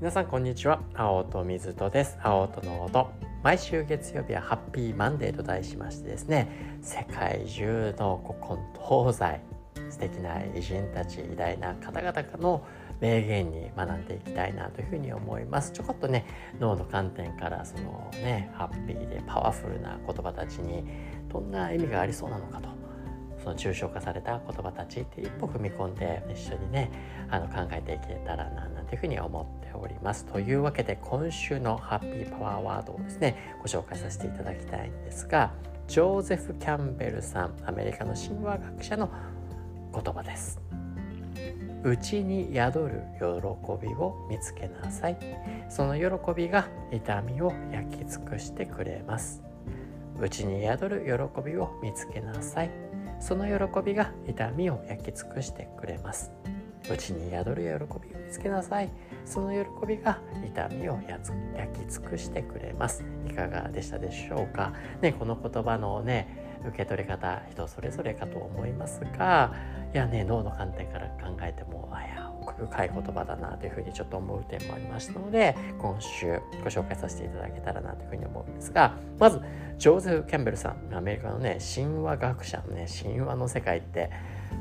皆さんこんにちは。青と水戸です。青との音。毎週月曜日はハッピーマンデーと題しましてですね世界中の古今東西素敵な偉人たち偉大な方々の名言に学んでいきたいなというふうに思います。ちょこっとね脳の観点からそのねハッピーでパワフルな言葉たちにどんな意味がありそうなのかとその抽象化された言葉たちって一歩踏み込んで一緒にねあの考えていけたらななんていうふうに思っております。というわけで今週のハッピーパワーワードをですねご紹介させていただきたいんですがジョーゼフ・キャンベルさんアメリカの神話学者の言葉です。内に宿る喜びを見つけなさい。その喜びが痛みを焼き尽くしてくれます。内に宿る喜びを見つけなさい。その喜びが痛みを焼き尽くしてくれます。内に宿る喜びを見つけなさい。その喜びが痛みを焼き尽くしてくれます。いかがでしたでしょうか？ねこの言葉のね受け取り方人それぞれかと思いますがいやね脳の観点から考えてもあや奥深い言葉だなというふうにちょっと思う点もありましたので今週ご紹介させていただけたらなというふうに思うんですがまずジョーゼフ・キャンベルさんアメリカのね神話学者のね神話の世界って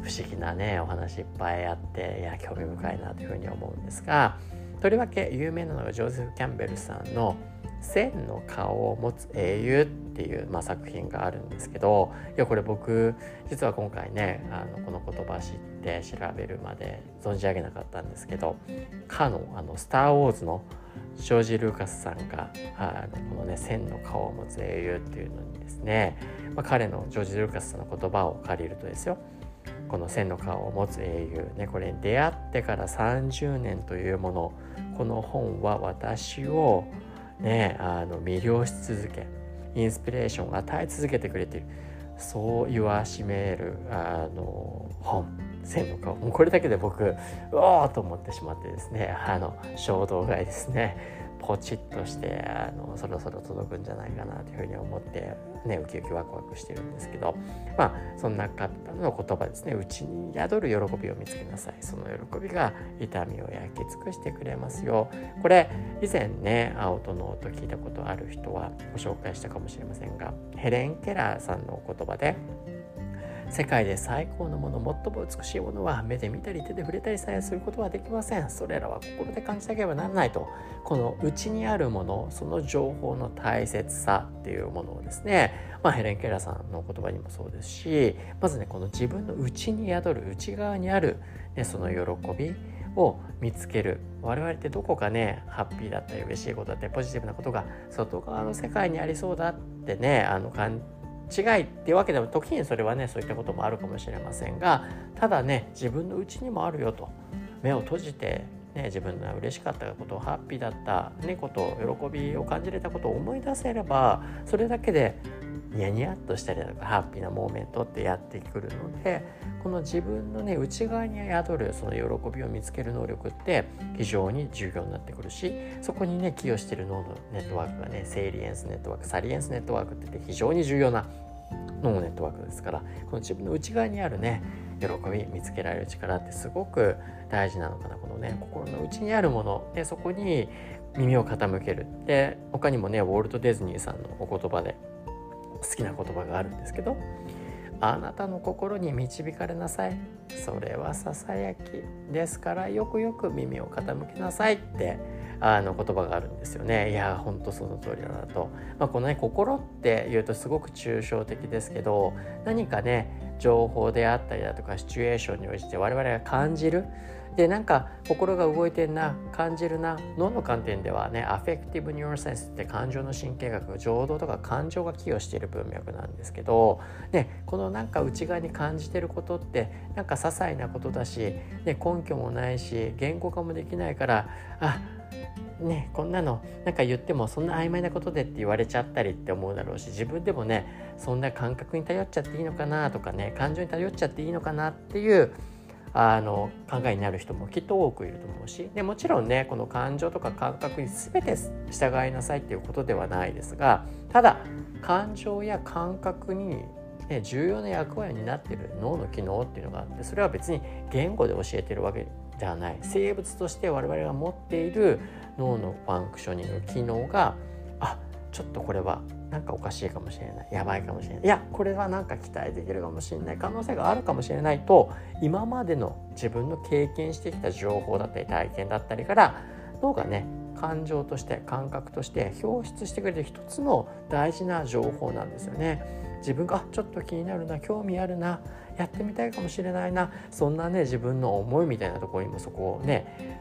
不思議なねお話いっぱいあっていや興味深いなというふうに思うんですがとりわけ有名なのがジョーゼフ・キャンベルさんの「千の顔を持つ英雄」っていう、まあ、作品があるんですけどいやこれ僕実は今回ねあのこの言葉知って調べるまで存じ上げなかったんですけどかのあの「スター・ウォーズ」のジョージ・ルーカスさんがあのこのね「千の顔を持つ英雄」っていうのにですね、まあ、彼のジョージ・ルーカスさんの言葉を借りるとですよ。この千の顔を持つ英雄。ねこれ出会ってから30年というもの。この本は私をねあの魅了し続けインスピレーションを与え続けてくれている。そう言わしめるあの本。千の顔もうこれだけで僕うおーと思ってしまってですねあの衝動買いですね。ポチッとしてあのそろそろ届くんじゃないかなというふうに思ってねウキウキワクワクしてるんですけどまあそんな方の言葉ですね。うちに宿る喜びを見つけなさい。その喜びが痛みを焼き尽くしてくれますよ。これ以前ね青とノーと聞いたことある人はご紹介したかもしれませんがヘレン・ケラーさんのお言葉で世界で最高のもの最も美しいものは目で見たり手で触れたりさえすることはできません。それらは心で感じなければならないと。この内にあるものその情報の大切さっていうものをですね、まあ、ヘレン・ケラーさんの言葉にもそうですしまずねこの自分の内に宿る内側にある、ね、その喜びを見つける。我々ってどこかねハッピーだったり嬉しいことだったりポジティブなことが外側の世界にありそうだってねあの感違いっていうわけでも時にそれはねそういったこともあるかもしれませんがただね自分のうちにもあるよと。目を閉じて、ね、自分の嬉しかったことハッピーだった、ね、こと喜びを感じれたことを思い出せればそれだけでニヤニヤっとしたりだとかハッピーなモーメントってやってくるのでこの自分のね内側に宿るその喜びを見つける能力って非常に重要になってくるしそこにね寄与してる脳のネットワークがねセイリエンスネットワークサリエンスネットワークってって非常に重要な脳ネットワークですからこの自分の内側にあるね喜び見つけられる力ってすごく大事なのかな。このね心の内にあるものでそこに耳を傾けるで他にもねウォルト・ディズニーさんのお言葉で好きな言葉があるんですけどあなたの心に導かれなさい。それはささやきですからよくよく耳を傾けなさいってあの言葉があるんですよね。いや本当その通りだなと、まあ、このね心っていうとすごく抽象的ですけど何かね情報であったりだとかシチュエーションに応じて我々が感じる。でなんか心が動いてんな感じるな脳の観点ではね affective neuroscience って感情の神経学情動とか感情が寄与している文脈なんですけど、ね、このなんか内側に感じてることってなんか些細なことだし、ね、根拠もないし言語化もできないからあね、こんなのなんか言ってもそんな曖昧なことでって言われちゃったりって思うだろうし自分でもねそんな感覚に頼っちゃっていいのかなとかね感情に頼っちゃっていいのかなっていうあの考えになる人もきっと多くいると思うしでもちろんねこの感情とか感覚に全て従いなさいっていうことではないですがただ感情や感覚に、ね重要な役割になってる脳の機能っていうのがあってそれは別に言語で教えてるわけではない。生物として我々が持っている脳のファンクショニング機能があちょっとこれはなんかおかしいかもしれない。やばいかもしれない。いやこれはなんか期待できるかもしれない可能性があるかもしれない。と今までの自分の経験してきた情報だったり体験だったりから脳がね感情として感覚として表出してくれる一つの大事な情報なんですよね。自分がちょっと気になるな興味あるなやってみたいかもしれないなそんなね自分の思いみたいなところにもそこをね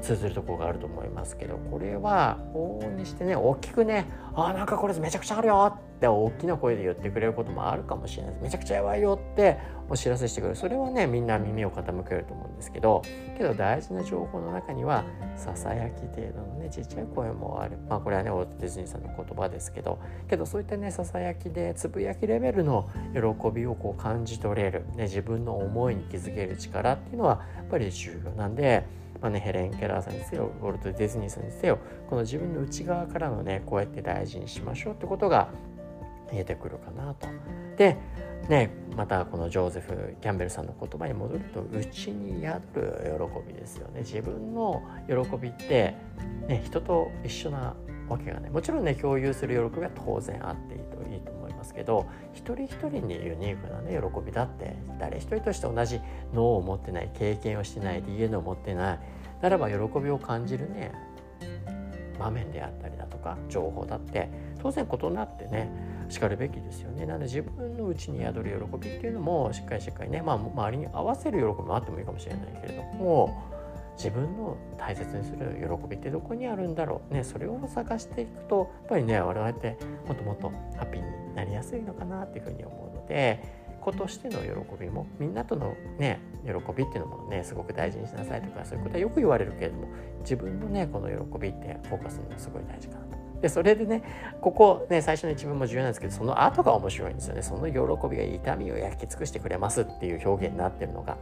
通ずるところがあると思いますけどこれは往々にしてね大きくね「あなんかこれめちゃくちゃあるよ」って大きな声で言ってくれることもあるかもしれない。ですめちゃくちゃやばいよってお知らせしてくれる。それはねみんな耳を傾けると思うんですけどけど大事な情報の中にはささやき程度のねちっちゃい声もある。まあこれはねオートディズニーさんの言葉ですけどけどそういったねささやきでつぶやきレベルの喜びをこう感じ取れる、ね、自分の思いに気づける力っていうのはやっぱり重要なんで。まあね、ヘレン・ケラーさんにせよウォルト・ディズニーさんにせよこの自分の内側からのねこうやって大事にしましょうってことが見えてくるかなと。でねまたこのジョーゼフ・キャンベルさんの言葉に戻ると内に宿る喜びですよね自分の喜びって、ね、人と一緒なわけがないもちろんね共有する喜びは当然あっていいといいと思いますけど一人一人にユニークなね喜びだって誰一人として同じ脳を持ってない経験をしてない DNA を持ってないならば喜びを感じるね場面であったりだとか情報だって当然異なってねしかるべきですよねなので自分の内に宿る喜びっていうのもしっかりしっかりね、まあ、周りに合わせる喜びもあってもいいかもしれないけれども自分の大切にする喜びってどこにあるんだろうねそれを探していくとやっぱりね我々ってもっともっとハッピーになりやすいのかなっていうふうに思うので子としての喜びもみんなとのね喜びっていうのもねすごく大事にしなさいとかそういうことはよく言われるけれども自分のねこの喜びってフォーカスするのすごい大事かなと。でそれでねここね最初の一文も重要なんですけどその後が面白いんですよね。その喜びが痛みを焼き尽くしてくれますっていう表現になってるのが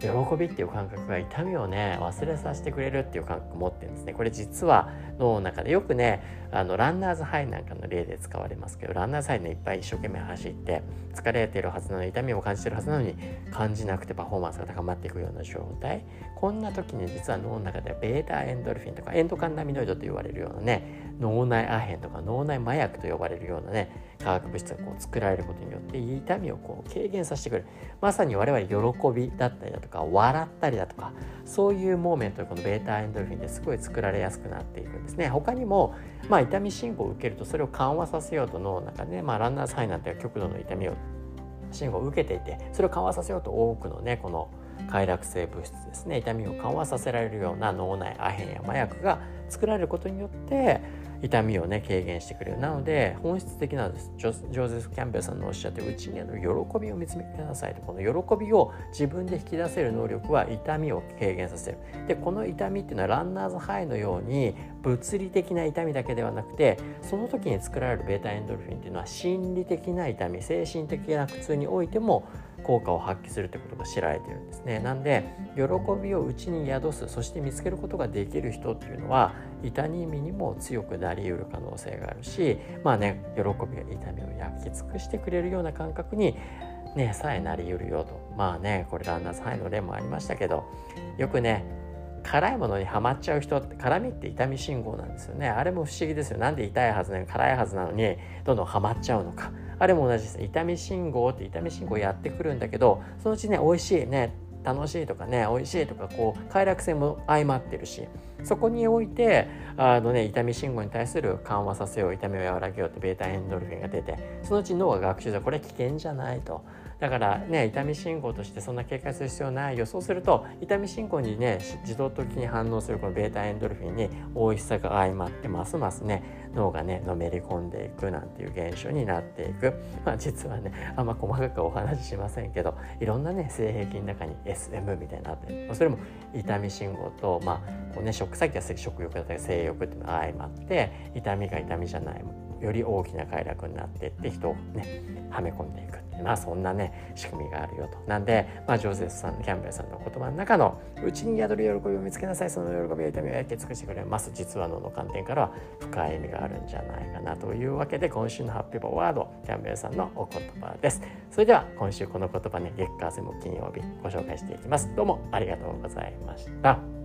喜びっていう感覚が痛みをね忘れさせてくれるっていう感覚を持ってるんですね。これ実は脳の中でよくねあのランナーズハイなんかの例で使われますけどランナーズハイねいっぱい一生懸命走って疲れてるはずなのに痛みを感じてるはずなのに感じなくてパフォーマンスが高まっていくような状態。こんな時に実は脳の中ではベータエンドルフィンとかエンドカンナミノイドと言われるようなね脳内アヘンとか脳内麻薬と呼ばれるようなね化学物質がこう作られることによって痛みをこう軽減させてくれる。まさに我々喜びだったりだとか笑ったりだとかそういうモーメントでこのベータエンドルフィンですごい作られやすくなっていくんですね。他にも、まあ、痛み信号を受けるとそれを緩和させようと脳の中で、ね、まあ、ランナーズハイなんて極度の痛みを信号を受けていてそれを緩和させようと多くのねこの快楽性物質ですね痛みを緩和させられるような脳内アヘンや麻薬が作られることによって痛みをね軽減してくれる。なので本質的なんです。ジョーゼフ・キャンベルさんのおっしゃってうちにあの喜びを見つめなさいとこの喜びを自分で引き出せる能力は痛みを軽減させる。でこの痛みっていうのはランナーズハイのように物理的な痛みだけではなくてその時に作られるベータエンドルフィンっていうのは心理的な痛み精神的な苦痛においても効果を発揮するってことが知られてるんですね。なんで喜びを内に宿すそして見つけることができる人っていうのは痛みにも強くなりうる可能性があるしまあね喜びや痛みを焼き尽くしてくれるような感覚にねさえなりうるよと。まあねこれランナーさんへの例もありましたけどよくね辛いものにはまっちゃう人って辛みって痛み信号なんですよね。あれも不思議ですよ。なんで痛いはずなのに辛いはずなのにどんどんはまっちゃうのか。あれも同じです。痛み信号って痛み信号やってくるんだけどそのうちね美味しいね楽しいとかね美味しいとかこう快楽性も相まってるしそこにおいてあの、ね、痛み信号に対する緩和させよう痛みを和らげようってベータエンドルフィンが出てそのうち脳が学習する。これ危険じゃないと。だからね痛み信号としてそんな警戒する必要ない予想すると痛み信号にね自動的に反応するこのベータエンドルフィンに美味しさが相まってますますね。脳がねのめり込んでいくなんていう現象になっていく。まあ実はねあんま細かくお話ししませんけどいろんなね性癖の中に SM みたいになのあってそれも痛み信号とまあこうね食先は食欲だったり性欲っていうのが相まって痛みが痛みじゃないより大きな快楽になっていって人をねはめ込んでいくまあそんなね仕組みがあるよと。なんで、まあ、ジョゼフさんキャンベルさんの言葉の中の「うちに宿る喜びを見つけなさい。その喜びを痛みを焼き尽くしてくれます」実はのの観点からは深い意味があるんじゃないかなというわけで今週のハッピーボワードキャンベルさんのお言葉です。それでは今週この言葉ね月火水木金曜日ご紹介していきます。どうもありがとうございました